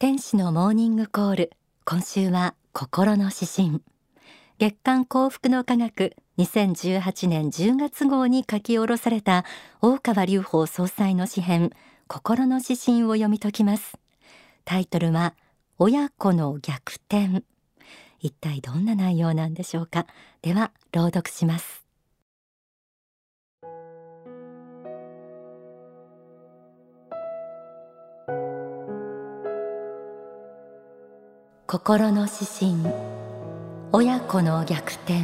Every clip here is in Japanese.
天使のモーニングコール。今週は心の指針。月刊幸福の科学2018年10月号に書き下ろされた大川隆法総裁の詩編心の指針を読み解きます。タイトルは親子の逆転。一体どんな内容なんでしょうか。では朗読します。心。の指針親子の逆転。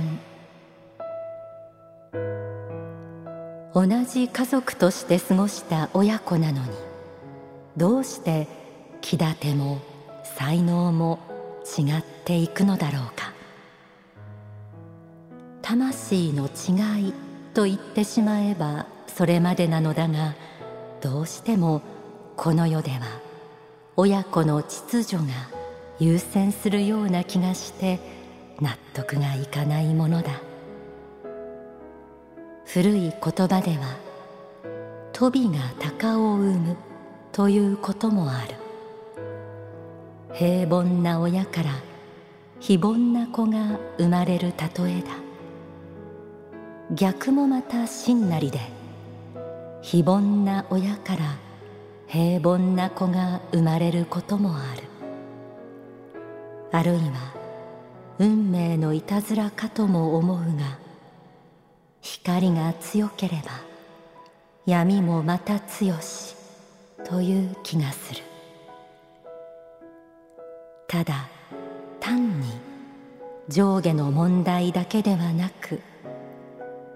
同じ家族として過ごした親子なのにどうして気立ても才能も違っていくのだろうか。魂の違いと言ってしまえばそれまでなのだがどうしてもこの世では親子の秩序が優先するような気がして納得がいかないものだ。古い言葉では「トビが鷹を産む」ということもある。平凡な親から非凡な子が生まれる例えだ。逆もまた真なりで非凡な親から平凡な子が生まれることもある。あるいは運命のいたずらかとも思うが光が強ければ闇もまた強しという気がする。ただ単に上下の問題だけではなく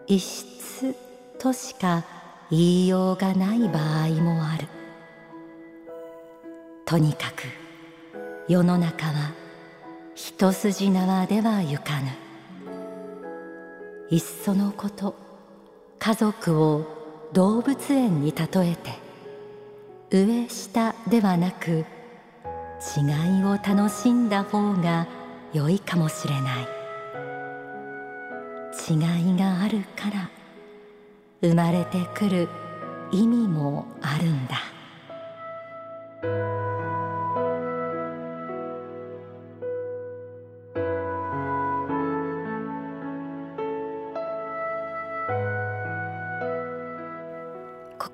異質としか言いようがない場合もある。とにかく世の中は一筋縄ではゆかぬ。いっそのこと家族を動物園に例えて上下ではなく違いを楽しんだ方が良いかもしれない。違いがあるから生まれてくる意味もあるんだ。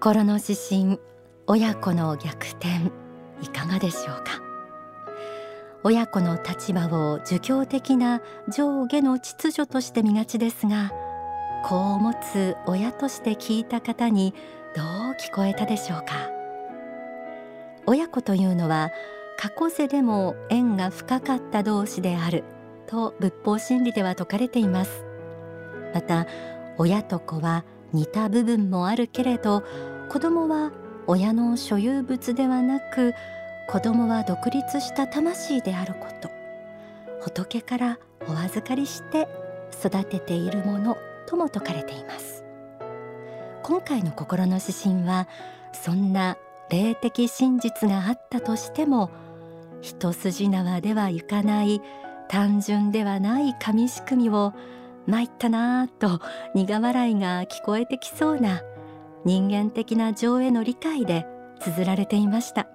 心の指針親子の逆転いかがでしょうか？親子の立場を儒教的な上下の秩序として見がちですが子を持つ親として聞いた方にどう聞こえたでしょうか？親子というのは過去世でも縁が深かった同士であると仏法真理では説かれています。また親と子は似た部分もあるけれど子供は親の所有物ではなく子供は独立した魂であること。仏からお預かりして育てているものとも説かれています。今回の心の指針はそんな霊的真実があったとしても一筋縄ではいかない単純ではない紙仕組みを参ったなぁと苦笑いが聞こえてきそうな人間的な情への理解で綴られていました。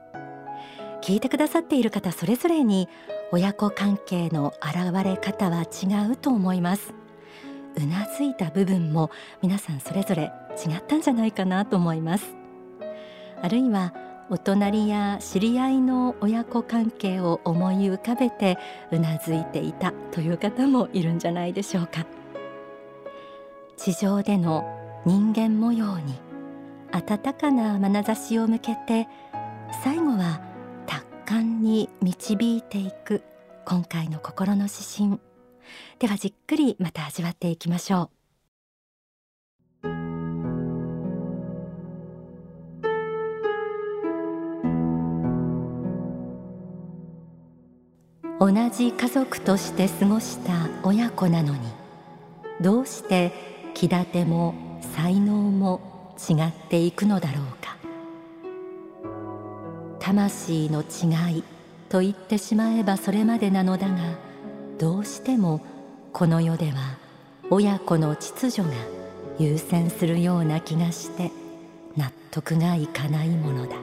聞いてくださっている方それぞれに親子関係の現れ方は違うと思います。うなずいた部分も皆さんそれぞれ違ったんじゃないかなと思います。あるいはお隣や知り合いの親子関係を思い浮かべてうなずいていたという方もいるんじゃないでしょうか。地上での人間模様に温かな眼差しを向けて最後は達観に導いていく今回の心の指針。ではじっくりまた味わっていきましょう。同じ家族として過ごした親子なのにどうして気立ても才能も違っていくのだろうか。魂の違いと言ってしまえばそれまでなのだがどうしてもこの世では親子の秩序が優先するような気がして納得がいかないものだ。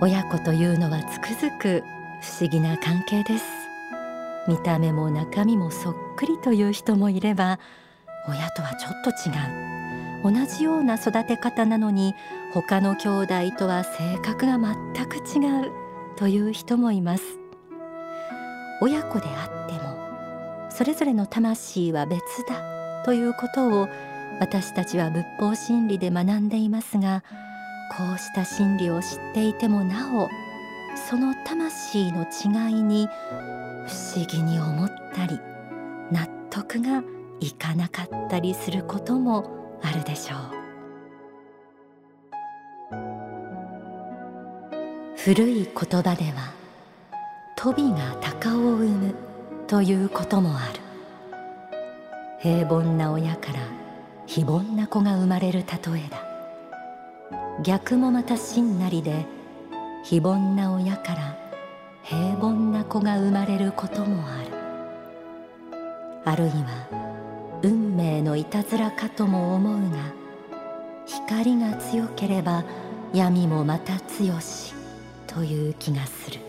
親子というのはつくづく不思議な関係です。見た目も中身もそっくりという人もいれば親とはちょっと違う。同じような育て方なのに他の兄弟とは性格が全く違うという人もいます。親子であってもそれぞれの魂は別だということを私たちは仏法真理で学んでいますがこうした真理を知っていてもなおその魂の違いに不思議に思ったり納得がいかなかったりすることもあるでしょう。古い言葉では「トビが鷹を産む」ということもある。平凡な親から非凡な子が生まれる例えだ。逆もまた真なりで非凡な親から平凡な子が生まれることもある。あるいは運命のいたずらかとも思うが光が強ければ闇もまた強しという気がする。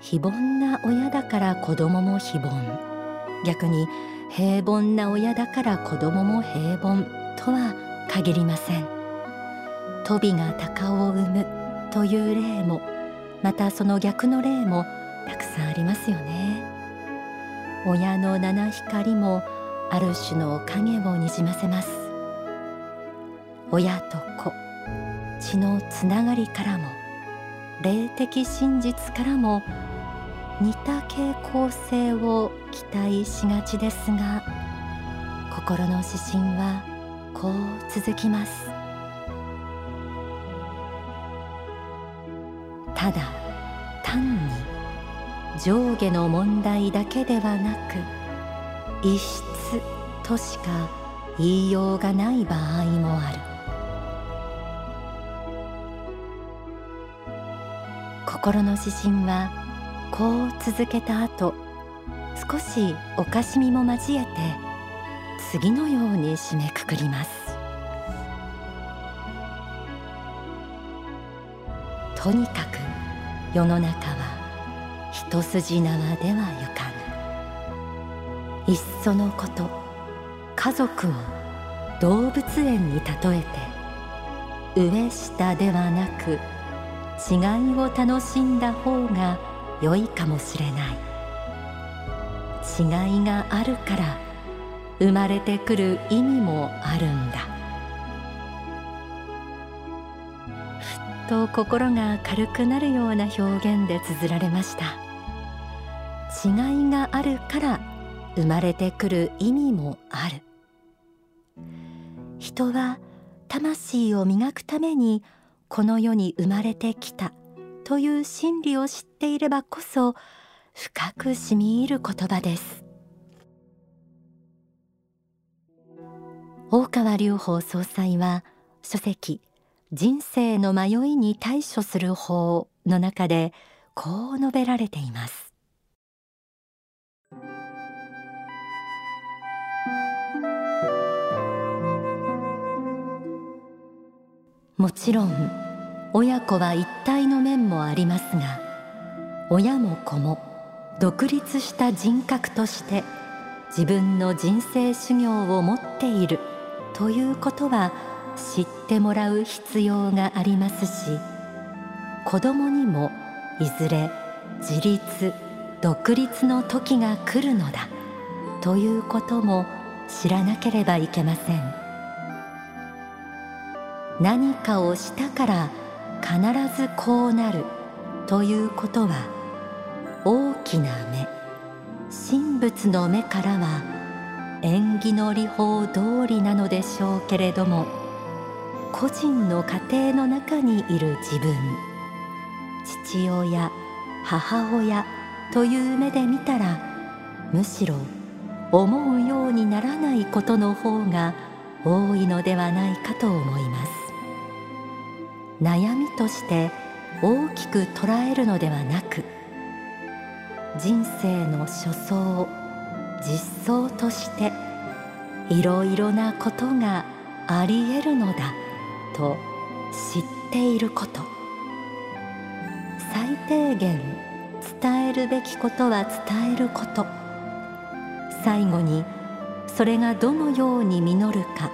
非凡な親だから子供も非凡。逆に平凡な親だから子供も平凡とは限りません。トビが鷹を産むという例もまたその逆の例もたくさんありますよね。親の七光もある種の影をにじませます。親と子血のつながりからも霊的真実からも似た傾向性を期待しがちですが心の指針はこう続きます。ただ単に上下の問題だけではなく異質としか言いようがない場合もある。心の指針はこう続けた後少しおかしみも交えて次のように締めくくります。とにかく世の中は一筋縄ではゆかぬいっそのこと家族を動物園に例えて上下ではなく違いを楽しんだ方が良いかもしれない。違いがあるから生まれてくる意味もあるんだ。ふっと心が軽くなるような表現で綴られました。違いがあるから生まれてくる意味もある。人は魂を磨くためにこの世に生まれてきたという真理を知っていればこそ深く染み入る言葉です。大川隆法総裁は書籍人生の迷いに対処する法の中でこう述べられています。もちろん親子は一体の面もありますが親も子も独立した人格として自分の人生修行を持っているということは知ってもらう必要がありますし子供にもいずれ自立独立の時が来るのだということも知らなければいけません。何かをしたから必ずこうなるということは大きな目。神仏の目からは縁起の理法通りなのでしょうけれども個人の家庭の中にいる自分。父親母親という目で見たらむしろ思うようにならないことの方が多いのではないかと思います。悩みとして大きく捉えるのではなく人生の初相実相としていろいろなことがありえるのだ。と知っていること。最低限伝えるべきことは伝えること。最後にそれがどのように実るか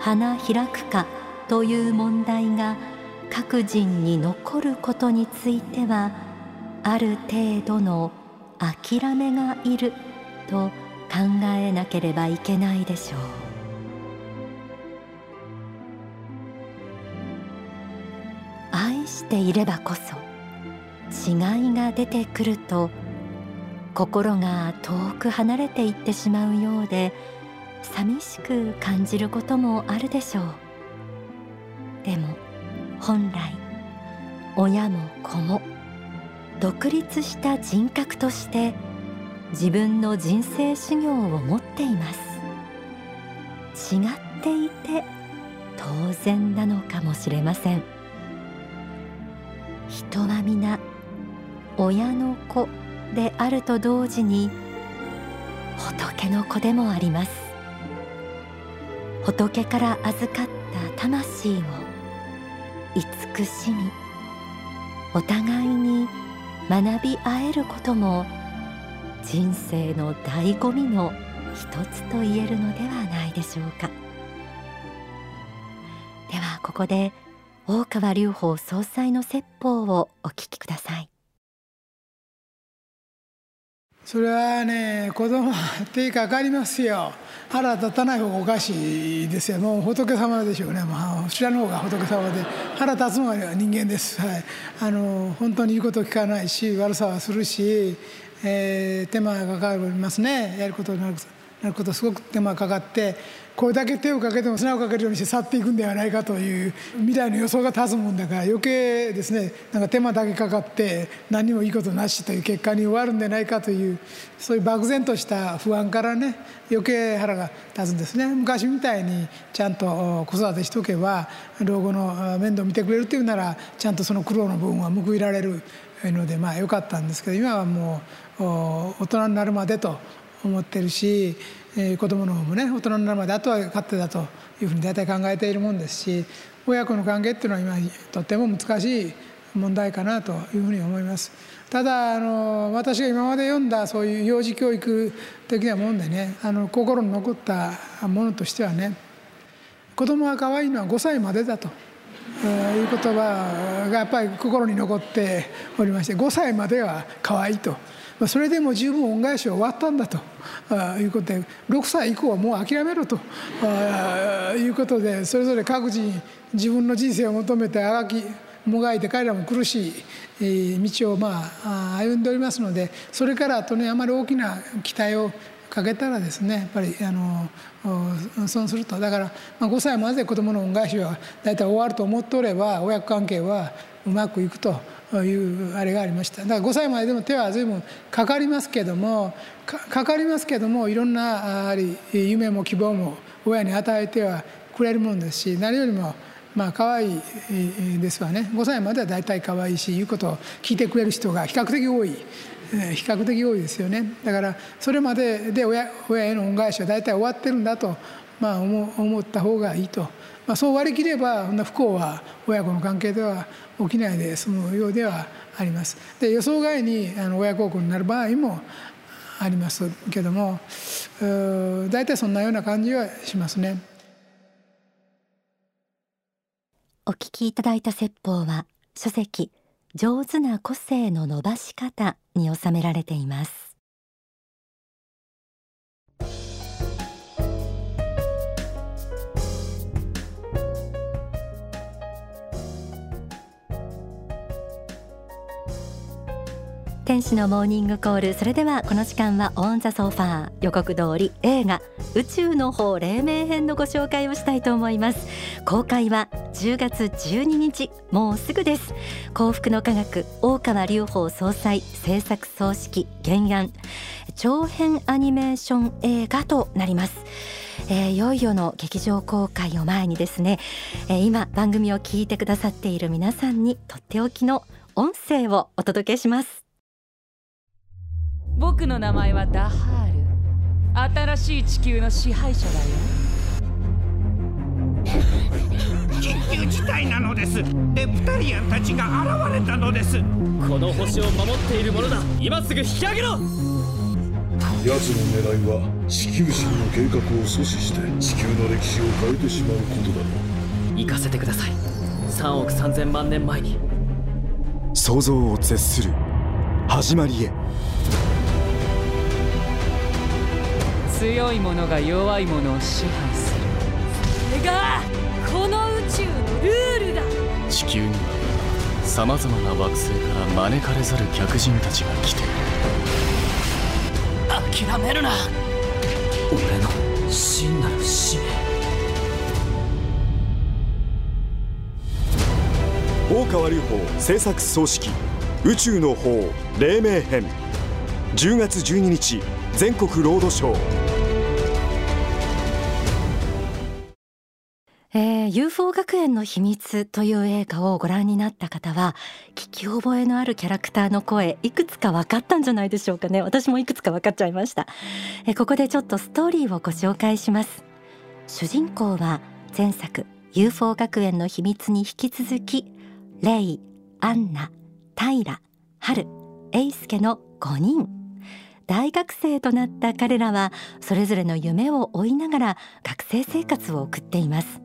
花開くかという問題が各人に残ることについてはある程度の諦めがいると考えなければいけないでしょう。していればこそ違いが出てくると心が遠く離れていってしまうようで寂しく感じることもあるでしょう。でも本来親も子も独立した人格として自分の人生修行を持っています。違っていて当然なのかもしれません。人は皆親の子であると同時に仏の子でもあります。仏から預かった魂を慈しみお互いに学び合えることも人生の醍醐味の一つと言えるのではないでしょうか。ではここで大川隆法総裁の説法をお聞きください。それはね子供手かかりますよ。腹立たない方がおかしいですよ。もう仏様でしょうね。もう知らぬ方が仏様で。腹立つのは人間です、はい、あの本当に言うこと聞かないし悪さはするし、えー、手間がかかりますね。やることになるなることすごく手間かかってこれだけ手をかけても砂をかけるようにして去っていくんではないかという未来の予想が立つもんだから余計ですねなんか手間だけかかって何もいいことなしという結果に終わるんでないかというそういう漠然とした不安からね余計腹が立つんですね。昔みたいにちゃんと子育てしとけば老後の面倒見てくれるっていうならちゃんとその苦労の部分は報いられるのでまあよかったんですけど今はもう大人になるまでと思ってるし、えー、子供の方もね大人になるまであとは勝手だというふうに大体考えているもんですし親子の関係っていうのは今とても難しい問題かなというふうに思います。ただあの私が今まで読んだそういう幼児教育的なもんでねあの心に残ったものとしてはね子供は可愛いのは5歳までだと。いう言葉がやっぱり心に残っておりまして5歳までは可愛いとまあそれでも十分恩返しは終わったんだと。いうことで6歳以降はもう諦めろと。いうことでそれぞれ各自に自分の人生を求めてあがきもがいて彼らも苦しい道をまあ歩んでおりますのでそれからとねあまり大きな期待をかけたらですねやっぱりあの損すると。だから、まあ、5歳まで子どもの恩返しは大体終わると思っておれば親子関係はうまくいくと。いうあれがありました。だから5歳まででも手は随分かかりますけどもかかりますけどもいろんなやはり夢も希望も親に与えてはくれるもんですし何よりもまあ可愛いですわね。5歳までは大体可愛いし言うことを聞いてくれる人が比較的多い比較的多いですよね。だからそれまでで親親への恩返しは大体終わってるんだと、まあ、思思った方がいいと、まあ、そう割り切ればそんな不幸は親子の関係では起きないで済むようではあります。で予想外にあの親孝行になる場合もありますけども大体そんなような感じはしますね。お聞きいただいた説法は書籍上手な個性の伸ばし方に収められています天使のモーニングコール。それではこの時間はオンザソファー。予告通り映画宇宙の方黎明編のご紹介をしたいと思います。公開は10月12日もうすぐです。幸福の科学大川隆法総裁制作総指揮原案。長編アニメーション映画となります。えー、いよいよの劇場公開を前にですね、えー、今番組を聞いてくださっている皆さんにとっておきの音声をお届けします。僕の名前はダハール。新しい地球の支配者だよ。緊急いなのです。レプタリアンたちが現れたのです。この星を守っているものだ。今すぐ引き上げろ。奴の狙いは地球人の計画を阻止して地球の歴史を変えてしまうことだろう。行かせてください。3億3000万年前に。想像を絶する。始まりへ強い者が弱い者を支配する。それがこの宇宙のルールだ。地球にはさまざまな惑星から招かれざる客人たちが来ている。諦めるな。俺の真なる使命。大川隆法制作総指揮宇宙の法黎明編。10月12日全国ロードショー UFO 学園の秘密という映画をご覧になった方は聞き覚えのあるキャラクターの声いくつか分かったんじゃないでしょうかね。私もいくつか分かっちゃいました、え、ここでちょっとストーリーをご紹介します。主人公は前作 UFO 学園の秘密に引き続きレイ、アンナ、タイラ、ハル、エイスケの5人。大学生となった彼らはそれぞれの夢を追いながら学生生活を送っています。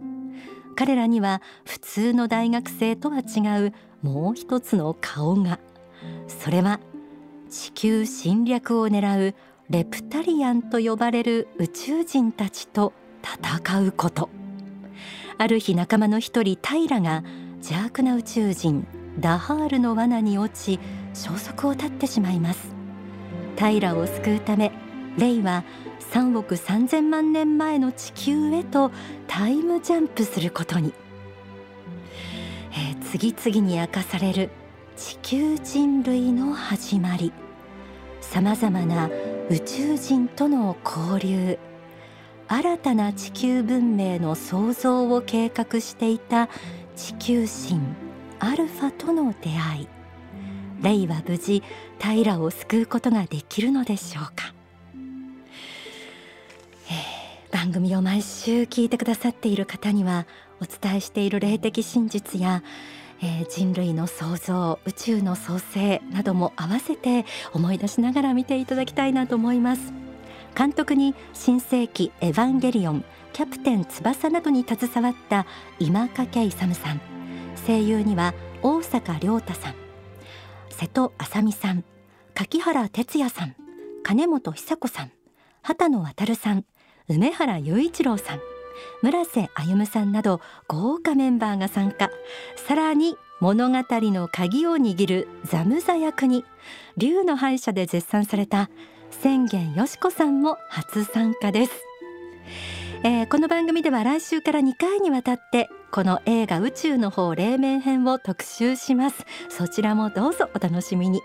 彼らには普通の大学生とは違うもう一つの顔が。それは地球侵略を狙うレプタリアンと呼ばれる宇宙人たちと戦うこと。ある日仲間の一人タイラが邪悪な宇宙人ダハールの罠に落ち消息を絶ってしまいます。タイラを救うためレイは3億3000万年前の地球へとタイムジャンプすることに、えー、次々に明かされる地球人類の始まり。さまざまな宇宙人との交流。新たな地球文明の創造を計画していた地球神アルファとの出会い。レイは無事平を救うことができるのでしょうか。番組を毎週聞いてくださっている方にはお伝えしている霊的真実や、えー、人類の創造宇宙の創生なども合わせて思い出しながら見ていただきたいなと思います。監督に新世紀エヴァンゲリオンキャプテン翼などに携わった今掛勇さん。声優には大阪亮太さん。瀬戸麻美さん。柿原哲也さん。金本久子さん。畑野渉さん。梅原雄一郎さん村瀬歩さんなど豪華メンバーが参加。さらに物語の鍵を握るザムザ役に竜の敗者で絶賛された宣言よしこさんも初参加です、えー、この番組では来週から2回にわたってこの映画宇宙の方黎明編を特集します。そちらもどうぞお楽しみに。